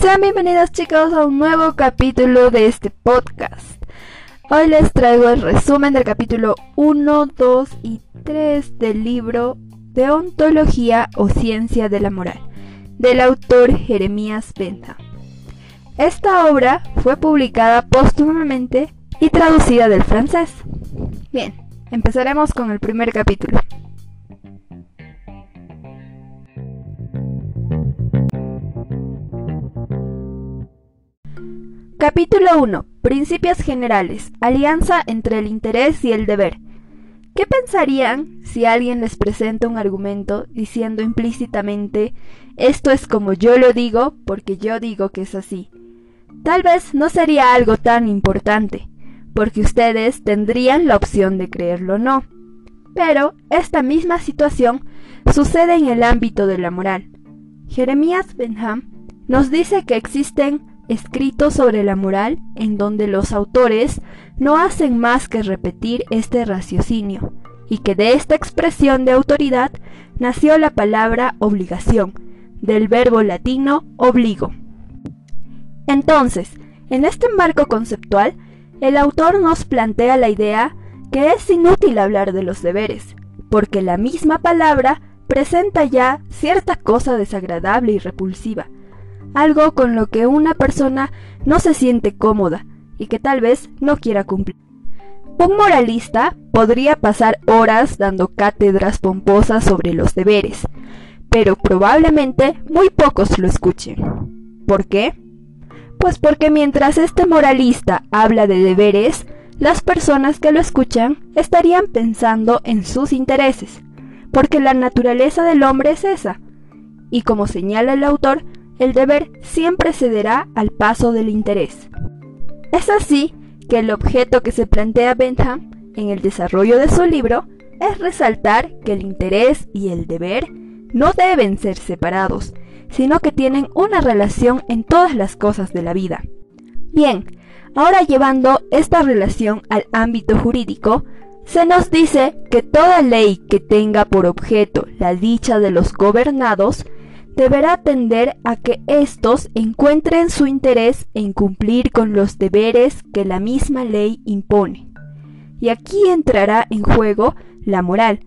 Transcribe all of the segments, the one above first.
Sean bienvenidos chicos a un nuevo capítulo de este podcast. Hoy les traigo el resumen del capítulo 1, 2 y 3 del libro de Ontología o Ciencia de la Moral, del autor Jeremías Bentham. Esta obra fue publicada póstumamente y traducida del francés. Bien, empezaremos con el primer capítulo. Capítulo 1. Principios generales. Alianza entre el interés y el deber. ¿Qué pensarían si alguien les presenta un argumento diciendo implícitamente esto es como yo lo digo porque yo digo que es así? Tal vez no sería algo tan importante, porque ustedes tendrían la opción de creerlo o no. Pero esta misma situación sucede en el ámbito de la moral. Jeremías Benham nos dice que existen escritos sobre la moral en donde los autores no hacen más que repetir este raciocinio, y que de esta expresión de autoridad nació la palabra obligación, del verbo latino obligo. Entonces, en este marco conceptual, el autor nos plantea la idea que es inútil hablar de los deberes, porque la misma palabra presenta ya cierta cosa desagradable y repulsiva, algo con lo que una persona no se siente cómoda y que tal vez no quiera cumplir. Un moralista podría pasar horas dando cátedras pomposas sobre los deberes, pero probablemente muy pocos lo escuchen. ¿Por qué? Pues porque mientras este moralista habla de deberes, las personas que lo escuchan estarían pensando en sus intereses, porque la naturaleza del hombre es esa, y como señala el autor, el deber siempre cederá al paso del interés. Es así que el objeto que se plantea Bentham en el desarrollo de su libro es resaltar que el interés y el deber no deben ser separados, sino que tienen una relación en todas las cosas de la vida. Bien, ahora llevando esta relación al ámbito jurídico, se nos dice que toda ley que tenga por objeto la dicha de los gobernados deberá tender a que éstos encuentren su interés en cumplir con los deberes que la misma ley impone. Y aquí entrará en juego la moral,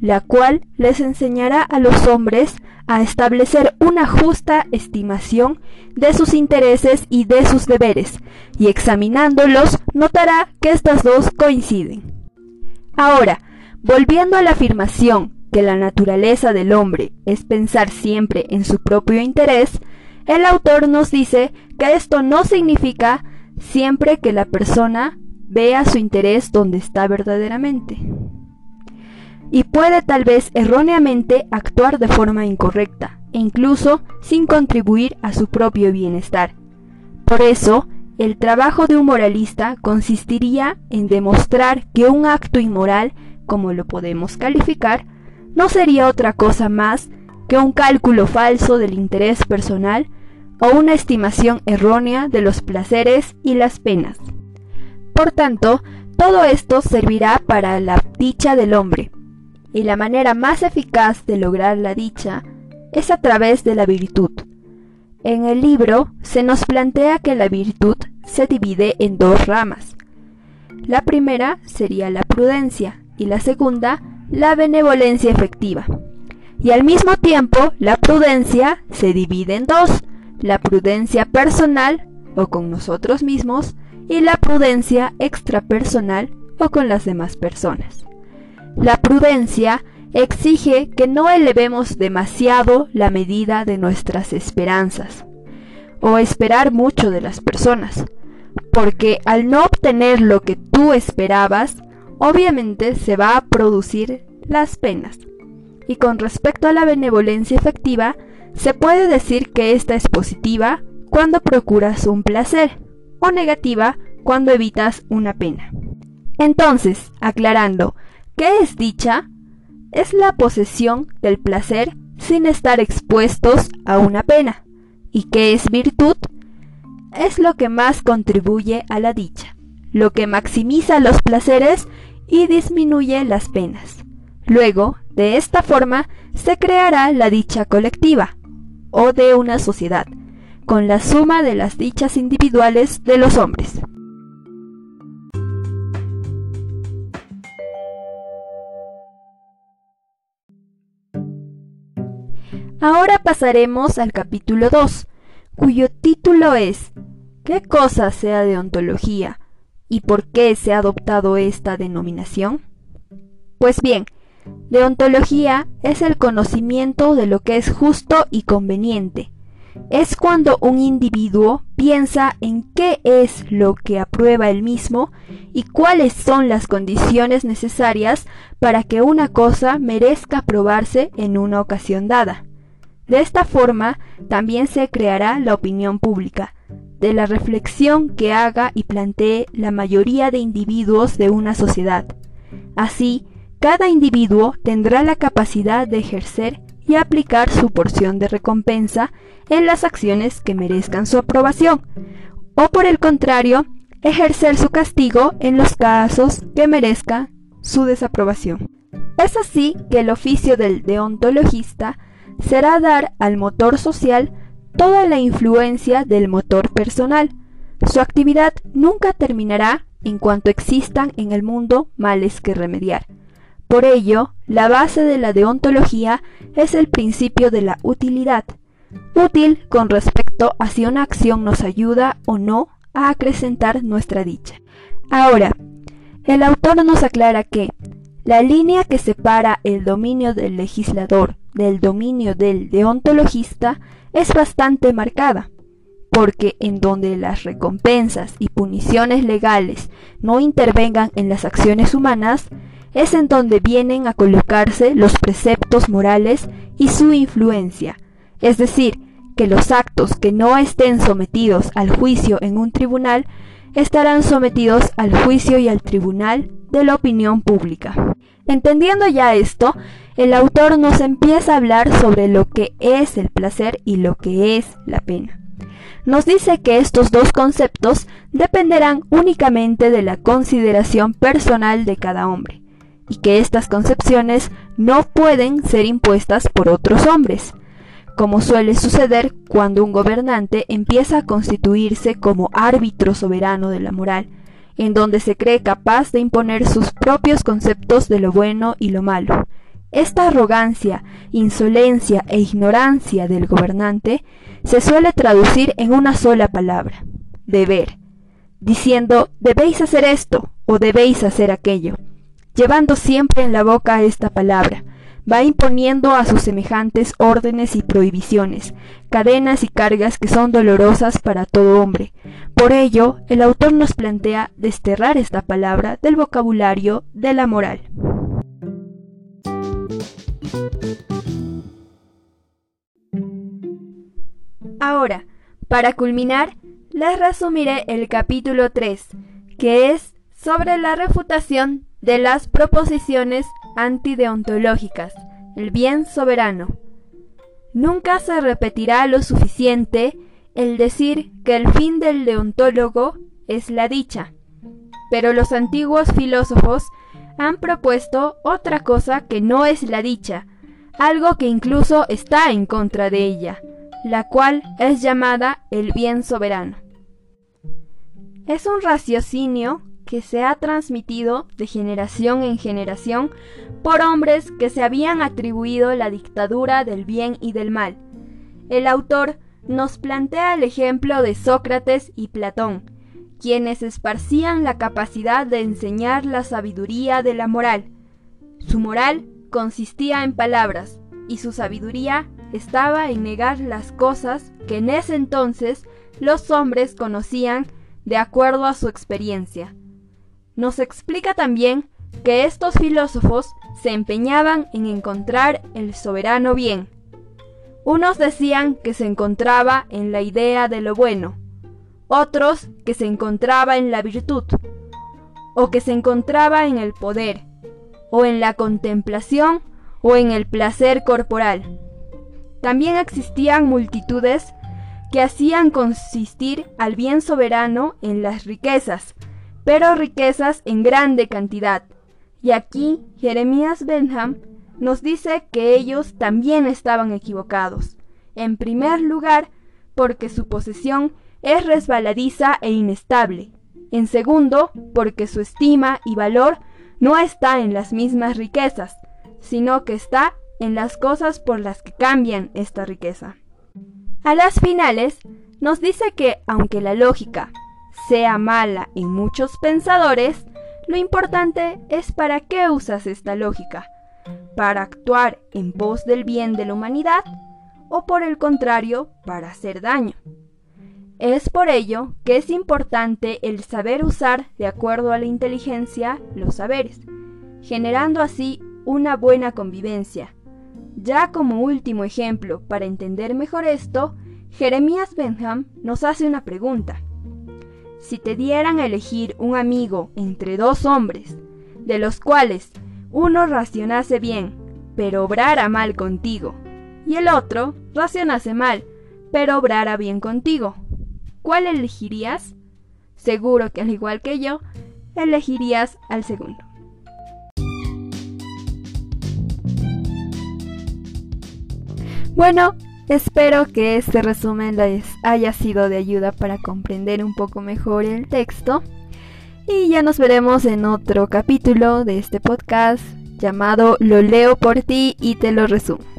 la cual les enseñará a los hombres a establecer una justa estimación de sus intereses y de sus deberes, y examinándolos notará que estas dos coinciden. Ahora, volviendo a la afirmación que la naturaleza del hombre es pensar siempre en su propio interés, el autor nos dice que esto no significa siempre que la persona vea su interés donde está verdaderamente. Y puede tal vez erróneamente actuar de forma incorrecta, e incluso sin contribuir a su propio bienestar. Por eso, el trabajo de un moralista consistiría en demostrar que un acto inmoral, como lo podemos calificar, no sería otra cosa más que un cálculo falso del interés personal o una estimación errónea de los placeres y las penas. Por tanto, todo esto servirá para la dicha del hombre, y la manera más eficaz de lograr la dicha es a través de la virtud. En el libro se nos plantea que la virtud se divide en dos ramas. La primera sería la prudencia y la segunda la benevolencia efectiva. Y al mismo tiempo, la prudencia se divide en dos, la prudencia personal o con nosotros mismos y la prudencia extrapersonal o con las demás personas. La prudencia exige que no elevemos demasiado la medida de nuestras esperanzas o esperar mucho de las personas, porque al no obtener lo que tú esperabas, obviamente se va a producir las penas. Y con respecto a la benevolencia efectiva, se puede decir que esta es positiva cuando procuras un placer o negativa cuando evitas una pena. Entonces, aclarando, ¿qué es dicha? Es la posesión del placer sin estar expuestos a una pena. ¿Y qué es virtud? Es lo que más contribuye a la dicha, lo que maximiza los placeres y disminuye las penas. Luego, de esta forma, se creará la dicha colectiva, o de una sociedad, con la suma de las dichas individuales de los hombres. Ahora pasaremos al capítulo 2, cuyo título es ¿Qué cosa sea deontología y por qué se ha adoptado esta denominación? Pues bien, deontología es el conocimiento de lo que es justo y conveniente. Es cuando un individuo piensa en qué es lo que aprueba él mismo y cuáles son las condiciones necesarias para que una cosa merezca aprobarse en una ocasión dada. De esta forma también se creará la opinión pública, de la reflexión que haga y plantee la mayoría de individuos de una sociedad. Así, cada individuo tendrá la capacidad de ejercer y aplicar su porción de recompensa en las acciones que merezcan su aprobación, o por el contrario, ejercer su castigo en los casos que merezcan su desaprobación. Es así que el oficio del deontologista será dar al motor social toda la influencia del motor personal. Su actividad nunca terminará en cuanto existan en el mundo males que remediar. Por ello, la base de la deontología es el principio de la utilidad, útil con respecto a si una acción nos ayuda o no a acrecentar nuestra dicha. Ahora, el autor nos aclara que la línea que separa el dominio del legislador del dominio del deontologista es bastante marcada, porque en donde las recompensas y puniciones legales no intervengan en las acciones humanas, es en donde vienen a colocarse los preceptos morales y su influencia, es decir, que los actos que no estén sometidos al juicio en un tribunal estarán sometidos al juicio y al tribunal de la opinión pública. Entendiendo ya esto, el autor nos empieza a hablar sobre lo que es el placer y lo que es la pena. Nos dice que estos dos conceptos dependerán únicamente de la consideración personal de cada hombre, y que estas concepciones no pueden ser impuestas por otros hombres, como suele suceder cuando un gobernante empieza a constituirse como árbitro soberano de la moral, en donde se cree capaz de imponer sus propios conceptos de lo bueno y lo malo, esta arrogancia, insolencia e ignorancia del gobernante se suele traducir en una sola palabra, deber, diciendo debéis hacer esto o debéis hacer aquello, llevando siempre en la boca esta palabra, va imponiendo a sus semejantes órdenes y prohibiciones, cadenas y cargas que son dolorosas para todo hombre. Por ello, el autor nos plantea desterrar esta palabra del vocabulario de la moral. Ahora, para culminar, les resumiré el capítulo 3, que es sobre la refutación de las proposiciones antideontológicas, el bien soberano. Nunca se repetirá lo suficiente el decir que el fin del deontólogo es la dicha, pero los antiguos filósofos han propuesto otra cosa que no es la dicha, algo que incluso está en contra de ella, la cual es llamada el bien soberano. Es un raciocinio que se ha transmitido de generación en generación por hombres que se habían atribuido la dictadura del bien y del mal. El autor nos plantea el ejemplo de Sócrates y Platón, quienes esparcían la capacidad de enseñar la sabiduría de la moral. Su moral consistía en palabras y su sabiduría estaba en negar las cosas que en ese entonces los hombres conocían de acuerdo a su experiencia. Nos explica también que estos filósofos se empeñaban en encontrar el soberano bien. Unos decían que se encontraba en la idea de lo bueno, otros que se encontraba en la virtud, o que se encontraba en el poder, o en la contemplación, o en el placer corporal. También existían multitudes que hacían consistir al bien soberano en las riquezas, pero riquezas en grande cantidad. Y aquí Jeremías Benham nos dice que ellos también estaban equivocados. En primer lugar, porque su posesión es resbaladiza e inestable. En segundo, porque su estima y valor no está en las mismas riquezas, sino que está en las cosas por las que cambian esta riqueza. A las finales, nos dice que aunque la lógica sea mala en muchos pensadores, lo importante es para qué usas esta lógica, para actuar en pos del bien de la humanidad o por el contrario, para hacer daño. Es por ello que es importante el saber usar de acuerdo a la inteligencia los saberes, generando así una buena convivencia. Ya como último ejemplo, para entender mejor esto, Jeremías Benham nos hace una pregunta. Si te dieran a elegir un amigo entre dos hombres, de los cuales uno racionase bien, pero obrara mal contigo, y el otro racionase mal, pero obrara bien contigo, ¿cuál elegirías? Seguro que al igual que yo, elegirías al segundo. Bueno, espero que este resumen les haya sido de ayuda para comprender un poco mejor el texto. Y ya nos veremos en otro capítulo de este podcast llamado Lo leo por ti y te lo resumo.